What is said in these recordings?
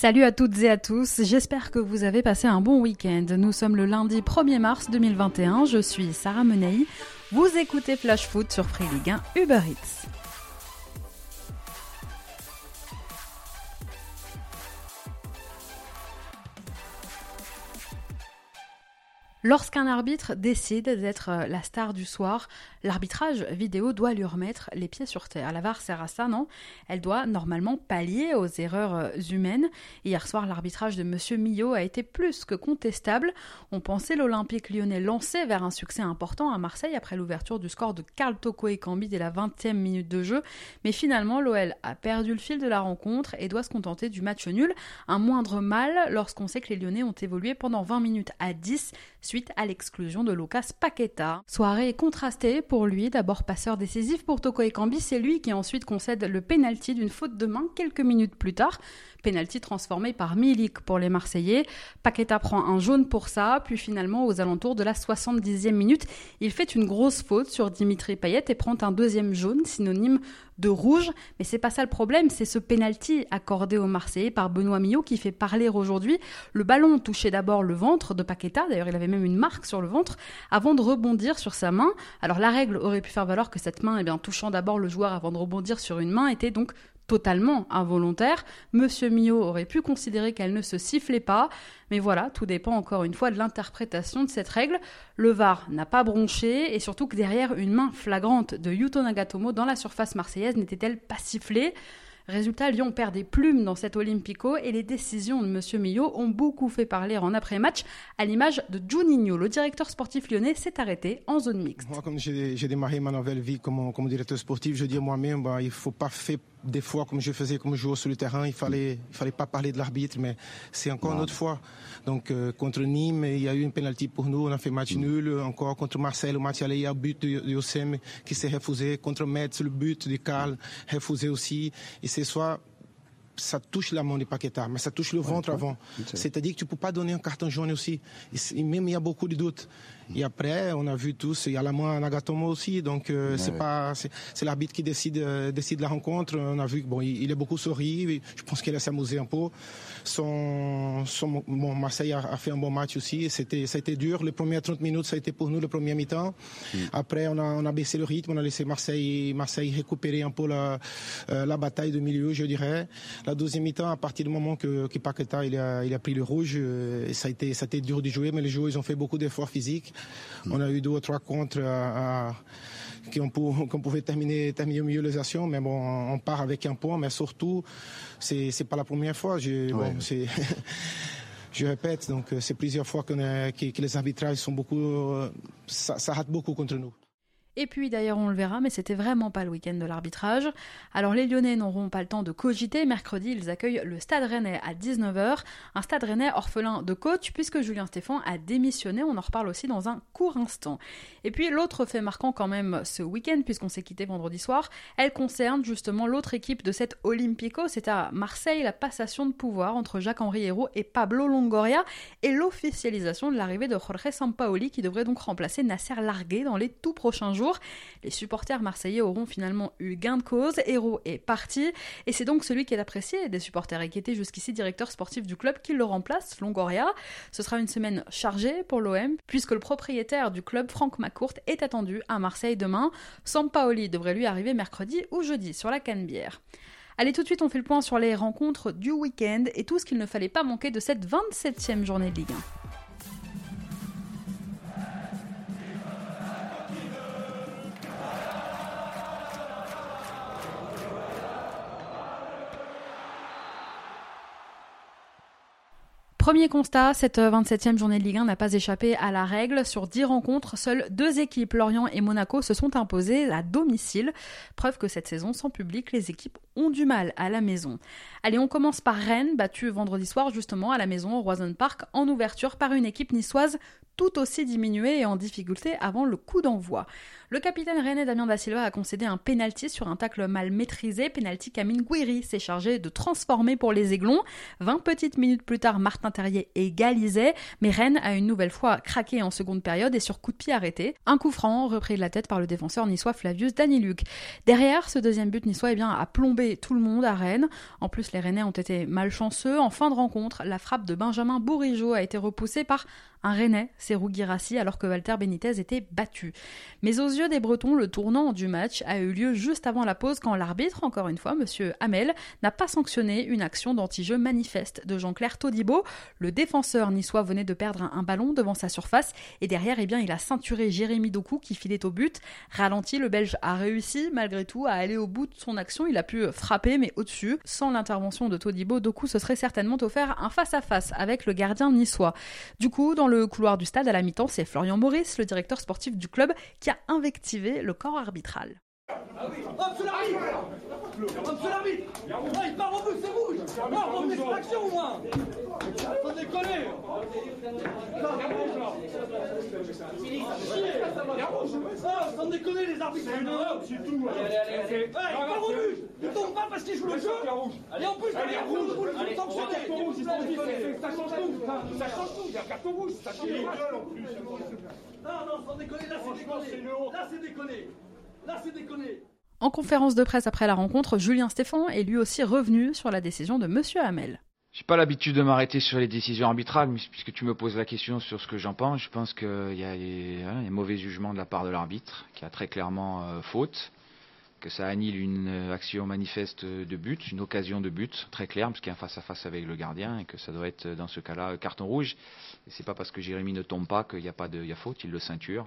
Salut à toutes et à tous, j'espère que vous avez passé un bon week-end. Nous sommes le lundi 1er mars 2021, je suis Sarah Menei, vous écoutez Flash Foot sur Free Ligue 1 Uber Eats. Lorsqu'un arbitre décide d'être euh, la star du soir, l'arbitrage vidéo doit lui remettre les pieds sur terre. La VAR sert à ça, non? Elle doit normalement pallier aux erreurs euh, humaines. Hier soir, l'arbitrage de Monsieur Millot a été plus que contestable. On pensait l'Olympique lyonnais lancé vers un succès important à Marseille après l'ouverture du score de Carl Toko et Cambi dès la 20e minute de jeu. Mais finalement, l'OL a perdu le fil de la rencontre et doit se contenter du match nul. Un moindre mal lorsqu'on sait que les Lyonnais ont évolué pendant 20 minutes à 10 suite à l'exclusion de Lucas Paqueta. Soirée contrastée pour lui, d'abord passeur décisif pour Toko Ekambi, c'est lui qui ensuite concède le penalty d'une faute de main quelques minutes plus tard. Penalty transformé par Milik pour les Marseillais. Paqueta prend un jaune pour ça, puis finalement aux alentours de la 70e minute, il fait une grosse faute sur Dimitri Payet et prend un deuxième jaune, synonyme de rouge. Mais c'est pas ça le problème, c'est ce penalty accordé aux Marseillais par Benoît Millot qui fait parler aujourd'hui. Le ballon touchait d'abord le ventre de Paqueta, d'ailleurs il avait même une marque sur le ventre, avant de rebondir sur sa main. Alors la règle aurait pu faire valoir que cette main, eh touchant d'abord le joueur avant de rebondir sur une main, était donc totalement involontaire. Monsieur Mio aurait pu considérer qu'elle ne se sifflait pas, mais voilà, tout dépend encore une fois de l'interprétation de cette règle. Le VAR n'a pas bronché et surtout que derrière une main flagrante de Yuto Nagatomo dans la surface marseillaise n'était-elle pas sifflée? Résultat, Lyon perd des plumes dans cet Olympico et les décisions de M. Millot ont beaucoup fait parler en après-match, à l'image de Juninho. Le directeur sportif lyonnais s'est arrêté en zone mixte. Moi, comme j'ai démarré ma nouvelle vie comme, directeur sportif, je dis moi-même, bah, il ne faut pas faire des fois, comme je faisais comme joueur sur le terrain, il fallait, il fallait pas parler de l'arbitre, mais c'est encore une autre fois. Donc euh, contre Nîmes, il y a eu une pénalité pour nous, on a fait match mm. nul. Encore contre Marseille, le match allait, il y a un but de, Yossem qui s'est refusé. Contre Metz, le but de Karl refusé aussi. Et c'est soit ça touche la main de Paquetá, mais ça touche le ventre avant. C'est-à-dire que tu peux pas donner un carton jaune aussi. Et même il y a beaucoup de doutes. Et après, on a vu tous, il y a la main Nagatomo aussi, donc euh, c'est pas, c'est l'arbitre qui décide, euh, décide la rencontre. On a vu que bon, il, est beaucoup souri, je pense qu'il a s'amusé un peu. Son, son bon, Marseille a, fait un bon match aussi. C'était, ça a été dur. Les premières 30 minutes, ça a été pour nous le premier mi-temps. Mm. Après, on a, on a baissé le rythme, on a laissé Marseille, Marseille récupérer un peu la, euh, la bataille de milieu, je dirais. La deuxième mi-temps, à partir du moment que, que Paqueta il a, il a pris le rouge, ça a été, ça a été dur de jouer, mais les joueurs ils ont fait beaucoup d'efforts physiques. On a eu deux ou trois contre qui on, pouvait terminer, terminer au milieu les actions, mais bon, on part avec un point, mais surtout, c'est n'est pas la première fois. Je, je répète, donc c'est plusieurs fois que, les arbitrages sont beaucoup, ça rate beaucoup contre nous. Et puis d'ailleurs on le verra, mais c'était vraiment pas le week-end de l'arbitrage. Alors les Lyonnais n'auront pas le temps de cogiter. Mercredi, ils accueillent le Stade Rennais à 19h. Un Stade Rennais orphelin de coach puisque Julien Stéphan a démissionné. On en reparle aussi dans un court instant. Et puis l'autre fait marquant quand même ce week-end, puisqu'on s'est quitté vendredi soir, elle concerne justement l'autre équipe de cette Olympico. C'est à Marseille la passation de pouvoir entre Jacques-Henri Hérault et Pablo Longoria et l'officialisation de l'arrivée de Jorge Sampaoli qui devrait donc remplacer Nasser Largué dans les tout prochains jours. Les supporters marseillais auront finalement eu gain de cause, Héros est parti, et c'est donc celui qui est apprécié des supporters et qui était jusqu'ici directeur sportif du club qui le remplace, Longoria. Ce sera une semaine chargée pour l'OM, puisque le propriétaire du club, Franck McCourt, est attendu à Marseille demain. Sampaoli devrait lui arriver mercredi ou jeudi sur la Canebière. Allez, tout de suite, on fait le point sur les rencontres du week-end et tout ce qu'il ne fallait pas manquer de cette 27e journée de Ligue 1. Premier constat, cette 27e journée de Ligue 1 n'a pas échappé à la règle. Sur 10 rencontres, seules deux équipes, Lorient et Monaco, se sont imposées à domicile. Preuve que cette saison, sans public, les équipes ont du mal à la maison. Allez, on commence par Rennes, battue vendredi soir justement à la maison au Roison Park en ouverture par une équipe niçoise tout aussi diminué et en difficulté avant le coup d'envoi. Le capitaine René Damien da Silva a concédé un penalty sur un tacle mal maîtrisé, penalty qu'Amine Gouiri s'est chargé de transformer pour les Aiglons. 20 petites minutes plus tard, Martin Terrier égalisait, mais Rennes a une nouvelle fois craqué en seconde période et sur coup de pied arrêté. Un coup franc repris de la tête par le défenseur niçois Flavius Daniluc. Derrière, ce deuxième but niçois eh a plombé tout le monde à Rennes. En plus, les Rennais ont été malchanceux. En fin de rencontre, la frappe de Benjamin Bourigeau a été repoussée par un Rennais, Serou Girassi, alors que Walter Benitez était battu. Mais aux yeux des Bretons, le tournant du match a eu lieu juste avant la pause quand l'arbitre, encore une fois, monsieur Hamel, n'a pas sanctionné une action d'anti-jeu manifeste de Jean-Claire Todibo. Le défenseur niçois venait de perdre un, ballon devant sa surface et derrière, eh bien, il a ceinturé Jérémy Doku qui filait au but. Ralenti, le Belge a réussi malgré tout à aller au bout de son action. Il a pu frapper, mais au-dessus. Sans l'intervention de Todibo, Doku se serait certainement offert un face-à-face avec le gardien niçois. Du coup, dans le couloir du stade à la mi-temps, c'est Florian Maurice, le directeur sportif du club, qui a invectivé le corps arbitral. Sur sur l'arbitre Ah, il part en but, c'est rouge Non, on met action au moins Faut décoller Ah, sans déconner les arbitres C'est tout Allez, allez, allez. Il part au but Il tombe pas parce qu'il joue le jeu. Et en plus, derrière, vous le sanctionnez Ça change tout. Ça change tout, il y a carton rouge Ça change tout. Non, non, sans déconner, là c'est déconné. Là c'est déconné. Là, c'est déconné. En conférence de presse après la rencontre, Julien Stéphan est lui aussi revenu sur la décision de Monsieur Hamel. J'ai pas l'habitude de m'arrêter sur les décisions arbitrales, mais puisque tu me poses la question sur ce que j'en pense, je pense qu'il y, a un mauvais jugement de la part de l'arbitre, qui a très clairement euh, faute, que ça annule une euh, action manifeste de but, une occasion de but très claire, parce qu'il y a un face à face avec le gardien, et que ça doit être dans ce cas-là carton rouge. Et c'est pas parce que Jérémy ne tombe pas qu'il n'y a pas de, y a faute, il le ceinture.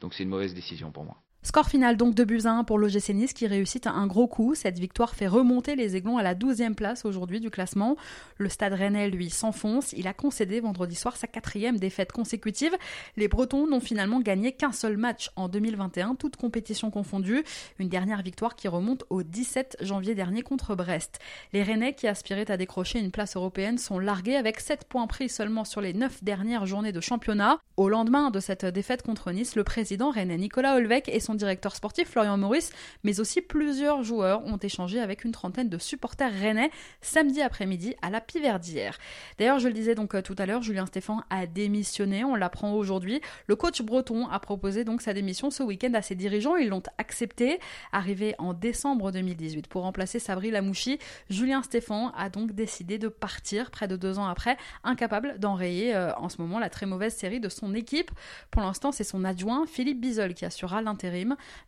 Donc c'est une mauvaise décision pour moi. Score final donc de buts 1 pour l'OGC Nice qui réussit un gros coup. Cette victoire fait remonter les Aiglons à la 12e place aujourd'hui du classement. Le stade rennais, lui, s'enfonce. Il a concédé vendredi soir sa quatrième défaite consécutive. Les Bretons n'ont finalement gagné qu'un seul match en 2021, toutes compétitions confondues. Une dernière victoire qui remonte au 17 janvier dernier contre Brest. Les Rennais qui aspiraient à décrocher une place européenne sont largués avec 7 points pris seulement sur les 9 dernières journées de championnat. Au lendemain de cette défaite contre Nice, le président rennais Nicolas Olvec et son directeur sportif Florian Maurice, mais aussi plusieurs joueurs ont échangé avec une trentaine de supporters rennais samedi après-midi à la Piverdière. D'ailleurs, je le disais donc euh, tout à l'heure, Julien Stéphan a démissionné, on l'apprend aujourd'hui. Le coach breton a proposé donc sa démission ce week-end à ses dirigeants, ils l'ont accepté. Arrivé en décembre 2018 pour remplacer Sabri Lamouchi, Julien Stéphan a donc décidé de partir près de deux ans après, incapable d'enrayer euh, en ce moment la très mauvaise série de son équipe. Pour l'instant, c'est son adjoint Philippe Bizol qui assurera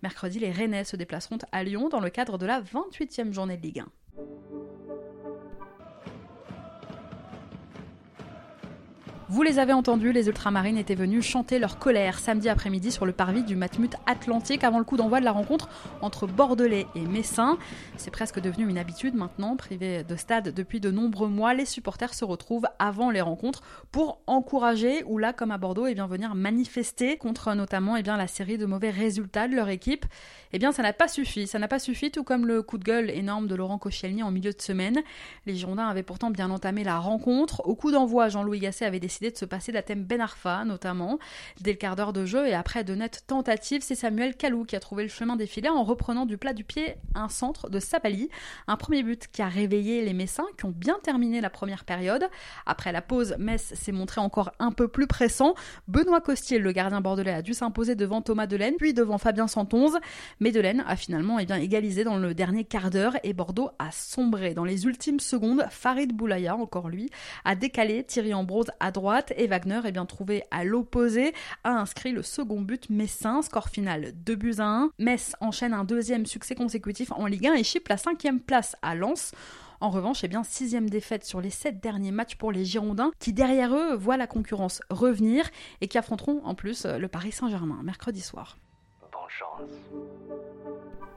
Mercredi, les Rennais se déplaceront à Lyon dans le cadre de la 28e journée de Ligue 1. Vous les avez entendus, les ultramarines étaient venus chanter leur colère samedi après-midi sur le parvis du Matmut Atlantique avant le coup d'envoi de la rencontre entre Bordelais et Messin. C'est presque devenu une habitude maintenant, privé de stade depuis de nombreux mois, les supporters se retrouvent avant les rencontres pour encourager ou là comme à Bordeaux et eh bien venir manifester contre notamment eh bien la série de mauvais résultats de leur équipe. Eh bien ça n'a pas suffi, ça n'a pas suffi tout comme le coup de gueule énorme de Laurent Koscielny en milieu de semaine. Les Girondins avaient pourtant bien entamé la rencontre. Au coup d'envoi, Jean-Louis Gasset avait décidé de se passer d'Athème Ben Arfa, notamment. Dès le quart d'heure de jeu et après de nettes tentatives, c'est Samuel Kalou qui a trouvé le chemin défilé en reprenant du plat du pied un centre de Sabali. Un premier but qui a réveillé les Messins qui ont bien terminé la première période. Après la pause, Metz s'est montré encore un peu plus pressant. Benoît Costier, le gardien bordelais, a dû s'imposer devant Thomas Delaine, puis devant Fabien Santonze. Mais Delaine a finalement eh bien, égalisé dans le dernier quart d'heure et Bordeaux a sombré. Dans les ultimes secondes, Farid Boulaya, encore lui, a décalé Thierry Ambrose à droite et Wagner, bien trouvé à l'opposé, a inscrit le second but messin, score final 2 buts à 1. Metz enchaîne un deuxième succès consécutif en Ligue 1 et chipe la cinquième place à Lens. En revanche, eh bien, sixième défaite sur les sept derniers matchs pour les Girondins, qui derrière eux voient la concurrence revenir et qui affronteront en plus le Paris Saint-Germain mercredi soir. Bonne chance.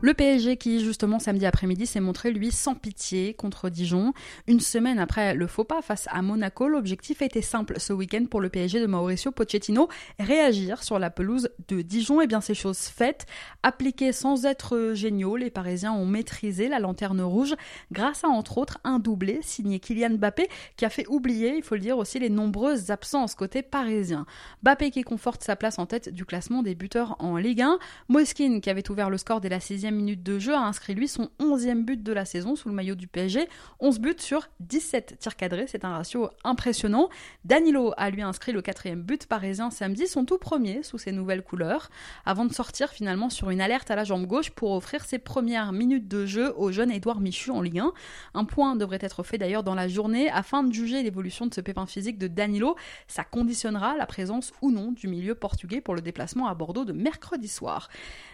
Le PSG qui justement samedi après-midi s'est montré lui sans pitié contre Dijon. Une semaine après le faux pas face à Monaco, l'objectif était simple ce week-end pour le PSG de Mauricio Pochettino, réagir sur la pelouse de Dijon. Et eh bien ces choses faites, appliquées sans être géniaux, les Parisiens ont maîtrisé la lanterne rouge grâce à entre autres un doublé signé Kylian Mbappé qui a fait oublier, il faut le dire aussi, les nombreuses absences côté parisien. Mbappé qui conforte sa place en tête du classement des buteurs en Ligue 1. Moskin qui avait ouvert le score dès la sixième minute de jeu, a inscrit lui son 11e but de la saison sous le maillot du PSG. 11 buts sur 17 tirs cadrés, c'est un ratio impressionnant. Danilo a lui inscrit le quatrième but parisien samedi, son tout premier sous ses nouvelles couleurs, avant de sortir finalement sur une alerte à la jambe gauche pour offrir ses premières minutes de jeu au jeune Édouard Michu en Ligue 1. Un point devrait être fait d'ailleurs dans la journée afin de juger l'évolution de ce pépin physique de Danilo. Ça conditionnera la présence ou non du milieu portugais pour le déplacement à Bordeaux de mercredi soir.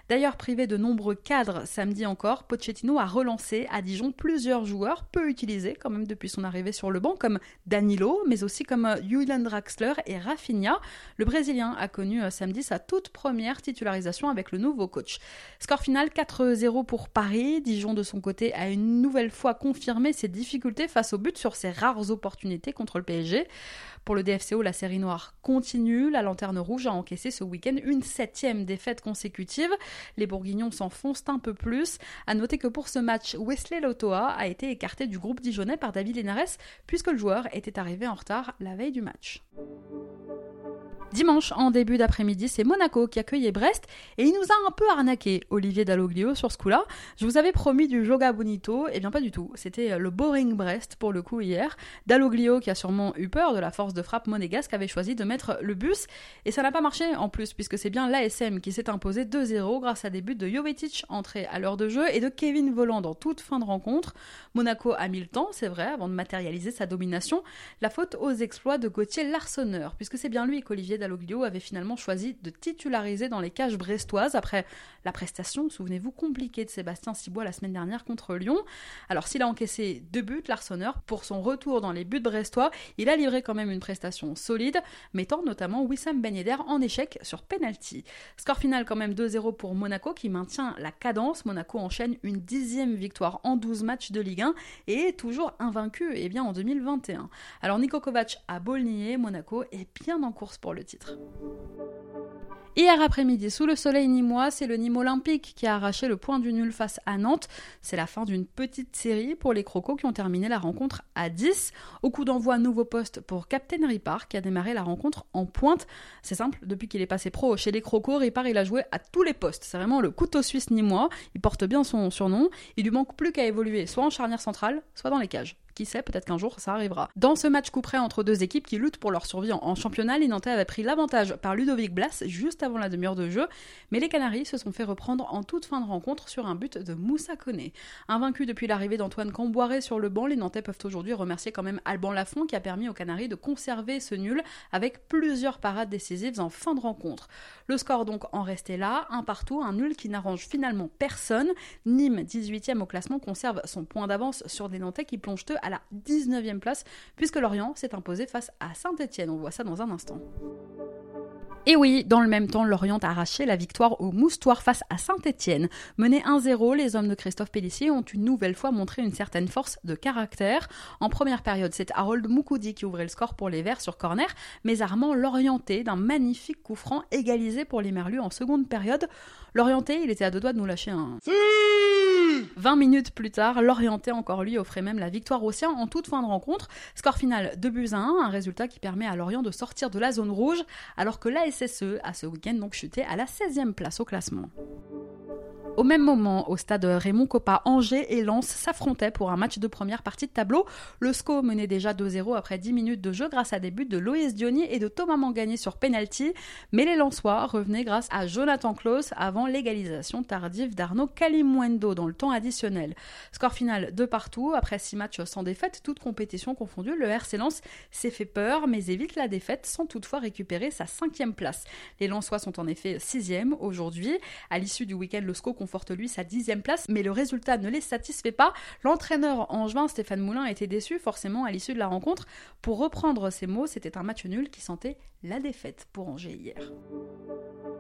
D'ailleurs, privé de nombreux cadres samedi encore, Pochettino a relancé à Dijon plusieurs joueurs peu utilisés quand même depuis son arrivée sur le banc, comme Danilo, mais aussi comme euh, Julian Draxler et Rafinha. Le Brésilien a connu euh, samedi sa toute première titularisation avec le nouveau coach. Score final 4-0 pour Paris. Dijon de son côté a une nouvelle fois confirmé ses difficultés face au but sur ses rares opportunités contre le PSG. Pour le DFCO, la série noire continue. La Lanterne Rouge a encaissé ce week-end une septième défaite consécutive. Les Bourguignons s'enfoncent un peu plus. À noter que pour ce match, Wesley Lotoa a été écarté du groupe dijonnais par David Linares puisque le joueur était arrivé en retard la veille du match. Dimanche, en début d'après-midi, c'est Monaco qui accueillait Brest et il nous a un peu arnaqué, Olivier Dalloglio, sur ce coup-là. Je vous avais promis du Joga Bonito, et eh bien pas du tout. C'était le Boring Brest pour le coup hier. Dalloglio, qui a sûrement eu peur de la force de frappe monégasque, avait choisi de mettre le bus et ça n'a pas marché en plus, puisque c'est bien l'ASM qui s'est imposé 2-0 grâce à des buts de Jovetic entré à l'heure de jeu et de Kevin Voland en toute fin de rencontre. Monaco a mis le temps, c'est vrai, avant de matérialiser sa domination. La faute aux exploits de Gauthier Larsonneur, puisque c'est bien lui qu'Olivier Dalloglio avait finalement choisi de titulariser dans les cages brestoises après la prestation, souvenez-vous, compliquée de Sébastien Cibois la semaine dernière contre Lyon. Alors s'il a encaissé deux buts, l'Arseneur, pour son retour dans les buts brestois, il a livré quand même une prestation solide, mettant notamment Wissam Ben Yedder en échec sur penalty. Score final quand même 2-0 pour Monaco qui maintient la cadence. Monaco enchaîne une dixième victoire en 12 matchs de Ligue 1 et est toujours invaincu eh bien, en 2021. Alors Niko Kovac a beau Monaco est bien en course pour le Hier après-midi, sous le soleil nîmois, c'est le Nîmes Olympique qui a arraché le point du nul face à Nantes. C'est la fin d'une petite série pour les Crocos qui ont terminé la rencontre à 10. Au coup d'envoi, nouveau poste pour Captain Ripard qui a démarré la rencontre en pointe. C'est simple, depuis qu'il est passé pro chez les Crocos, Ripard il a joué à tous les postes. C'est vraiment le couteau suisse nîmois. Il porte bien son surnom. Il lui manque plus qu'à évoluer soit en charnière centrale, soit dans les cages qui sait, peut-être qu'un jour ça arrivera. Dans ce match coup entre deux équipes qui luttent pour leur survie en, championnat, les Nantais avaient pris l'avantage par Ludovic Blas juste avant la demi-heure de jeu, mais les Canaries se sont fait reprendre en toute fin de rencontre sur un but de Moussa Koné. Invaincu depuis l'arrivée d'Antoine Camboiré sur le banc, les Nantais peuvent aujourd'hui remercier quand même Alban Lafont qui a permis aux Canaries de conserver ce nul avec plusieurs parades décisives en fin de rencontre. Le score donc en restait là, un partout, un nul qui n'arrange finalement personne. Nîmes, 18e au classement, conserve son point d'avance sur des Nantais qui plongent eux à la 19e place, puisque Lorient s'est imposé face à Saint-Etienne. On voit ça dans un instant. Et oui, dans le même temps, Lorient a arraché la victoire au Moustoir face à Saint-Etienne. Menés 1-0, les hommes de Christophe Pellissier ont une nouvelle fois montré une certaine force de caractère. En première période, c'est Harold Moukoudi qui ouvrait le score pour les Verts sur corner, mais Armand l'orienté d'un magnifique coup franc égalisé pour les Merlus en seconde période. L'orienté, il était à deux doigts de nous lâcher un... 20 minutes plus tard, l'orienté encore lui offrait même la victoire au sien en toute fin de rencontre. Score final 2 buts à 1, un résultat qui permet à Lorient de sortir de la zone rouge, alors que la SSE a ce week-end donc chuté à la 16e place au classement. Au même moment, au stade Raymond Coppa, Angers et Lens s'affrontaient pour un match de première partie de tableau. Le SCO menait déjà 2-0 après 10 minutes de jeu grâce à des buts de Loïs Diony et de Thomas Mangani sur penalty, mais les Lensois revenaient grâce à Jonathan Klaus avant l'égalisation tardive d'Arnaud Kalimwendo dans le temps additionnel. Score final de partout, après 6 matchs sans défaite, toute compétition confondue, le RC Lens s'est fait peur mais évite la défaite sans toutefois récupérer sa cinquième place. Les Lensois sont en effet sixième aujourd'hui. À l'issue du week-end, le SCO conforte lui sa dixième place, mais le résultat ne les satisfait pas. L'entraîneur en juin, Stéphane Moulin, était déçu forcément à l'issue de la rencontre. Pour reprendre ses mots, c'était un match nul qui sentait la défaite pour Angers hier.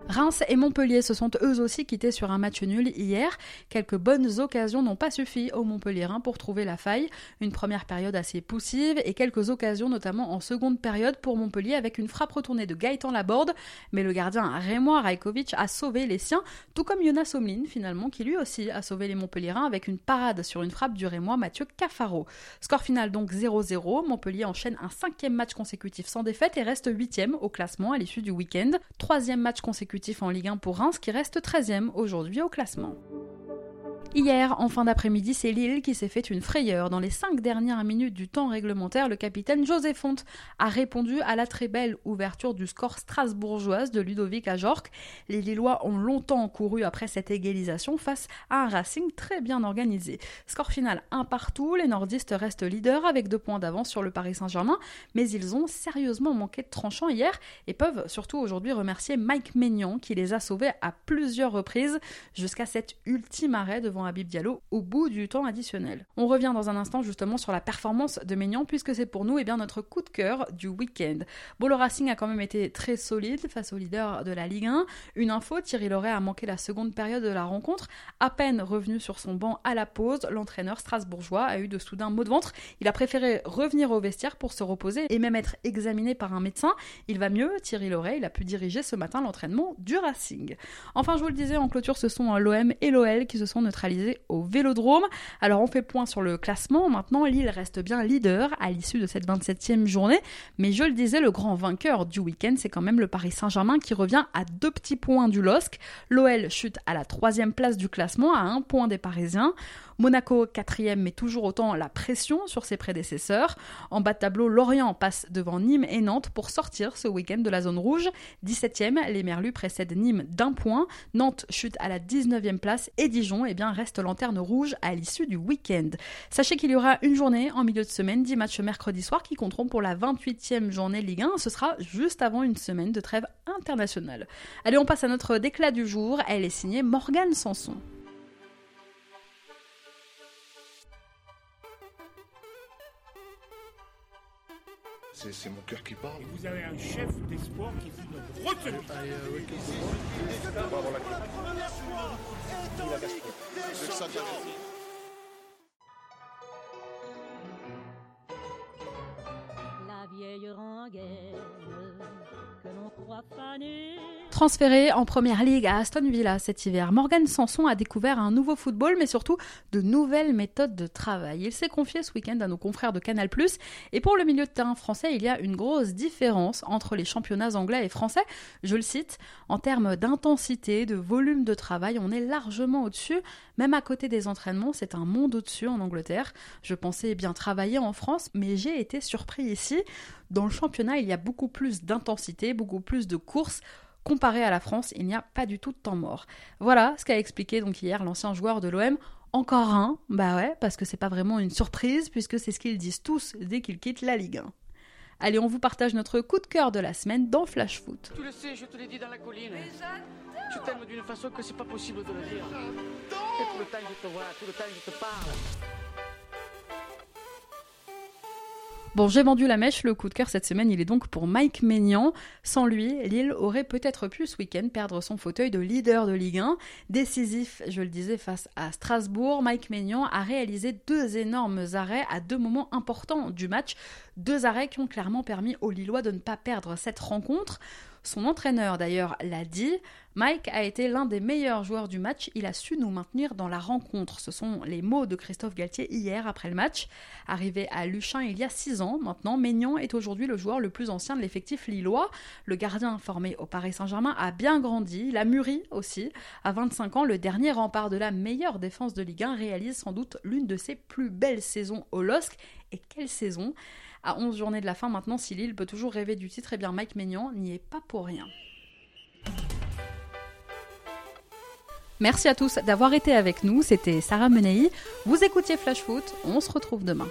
Reims et Montpellier se sont eux aussi quittés sur un match nul hier. Quelques bonnes occasions n'ont pas suffi aux Montpellierins pour trouver la faille. Une première période assez poussive et quelques occasions notamment en seconde période pour Montpellier avec une frappe retournée de Gaëtan Laborde. Mais le gardien Rémois Rajkovic a sauvé les siens, tout comme Jonas Omlin finalement qui lui aussi a sauvé les Montpellierins avec une parade sur une frappe du Rémois Mathieu Cafaro. Score final donc 0-0. Montpellier enchaîne un cinquième match consécutif sans défaite et reste huitième au classement à l'issue du week-end. Troisième match consécutif en Ligue 1 pour Reims qui reste 13e aujourd'hui au classement. Hier, en fin d'après-midi, c'est Lille qui s'est fait une frayeur. Dans les cinq dernières minutes du temps réglementaire, le capitaine José Font a répondu à la très belle ouverture du score strasbourgeoise de Ludovic Ajorc. Les Lillois ont longtemps couru après cette égalisation face à un Racing très bien organisé. Score final un partout, les nordistes restent leaders avec deux points d'avance sur le Paris Saint-Germain, mais ils ont sérieusement manqué de tranchant hier et peuvent surtout aujourd'hui remercier Mike Maignan qui les a sauvés à plusieurs reprises jusqu'à cet ultime arrêt devant Habib Diallo au bout du temps additionnel. On revient dans un instant justement sur la performance de Maignan puisque c'est pour nous eh bien, notre coup de cœur du week-end. Bon, le Racing a quand même été très solide face au leader de la Ligue 1. Une info, Thierry Loret a manqué la seconde période de la rencontre. À peine revenu sur son banc à la pause, l'entraîneur strasbourgeois a eu de soudain maux de ventre. Il a préféré revenir au vestiaire pour se reposer et même être examiné par un médecin. Il va mieux, Thierry Loret, il a pu diriger ce matin l'entraînement du Racing. Enfin, je vous le disais, en clôture, ce sont l'OM et l'OL qui se sont neutralisés au Vélodrome. Alors on fait point sur le classement. Maintenant, Lille reste bien leader à l'issue de cette 27e journée. Mais je le disais, le grand vainqueur du week-end, c'est quand même le Paris Saint-Germain qui revient à deux petits points du LOSC. L'OL chute à la troisième place du classement à un point des Parisiens. Monaco, quatrième, met toujours autant la pression sur ses prédécesseurs. En bas de tableau, Lorient passe devant Nîmes et Nantes pour sortir ce week-end de la zone rouge. 17e, les Merlus précèdent Nîmes d'un point. Nantes chute à la 19e place et Dijon eh bien, reste lanterne rouge à l'issue du week-end. Sachez qu'il y aura une journée en milieu de semaine, 10 matchs mercredi soir qui compteront pour la 28e journée Ligue 1. Ce sera juste avant une semaine de trêve internationale. Allez, on passe à notre déclat du jour. Elle est signée Morgane Sanson. C'est mon cœur qui parle. Et vous avez un chef d'espoir qui retenue. La Transféré en première ligue à Aston Villa cet hiver, Morgan Sanson a découvert un nouveau football, mais surtout de nouvelles méthodes de travail. Il s'est confié ce week-end à nos confrères de Canal+, et pour le milieu de terrain français, il y a une grosse différence entre les championnats anglais et français. Je le cite, en termes d'intensité, de volume de travail, on est largement au-dessus. Même à côté des entraînements, c'est un monde au-dessus en Angleterre. Je pensais bien travailler en France, mais j'ai été surpris ici. Dans le championnat, il y a beaucoup plus d'intensité, beaucoup plus de courses comparé à la France, il n'y a pas du tout de temps mort. Voilà ce qu'a expliqué donc hier l'ancien joueur de l'OM. Encore un, bah ouais, parce que c'est pas vraiment une surprise, puisque c'est ce qu'ils disent tous dès qu'ils quittent la Ligue 1. Allez, on vous partage notre coup de cœur de la semaine dans Flash Foot. Tu le sais, je te l'ai dit dans la colline. d'une façon que pas possible de le dire. Et tout le temps je te vois, tout le temps je te parle. Bon, j'ai vendu la mèche, le coup de cœur cette semaine, il est donc pour Mike Maignan. Sans lui, Lille aurait peut-être pu ce week-end perdre son fauteuil de leader de Ligue 1. Décisif, je le disais, face à Strasbourg, Mike Maignan a réalisé deux énormes arrêts à deux moments importants du match. Deux arrêts qui ont clairement permis aux Lillois de ne pas perdre cette rencontre. Son entraîneur d'ailleurs l'a dit, Mike a été l'un des meilleurs joueurs du match, il a su nous maintenir dans la rencontre. Ce sont les mots de Christophe Galtier hier après le match. Arrivé à Luchin il y a 6 ans maintenant, Maignan est aujourd'hui le joueur le plus ancien de l'effectif lillois. Le gardien formé au Paris Saint-Germain a bien grandi, il a mûri aussi. À 25 ans, le dernier rempart de la meilleure défense de Ligue 1 réalise sans doute l'une de ses plus belles saisons au LOSC. Et quelle saison à 11 journées de la fin maintenant, si Lille peut toujours rêver du titre, et eh bien Mike Maignan n'y est pas pour rien. Merci à tous d'avoir été avec nous, c'était Sarah Menei. Vous écoutiez Flash Foot, on se retrouve demain.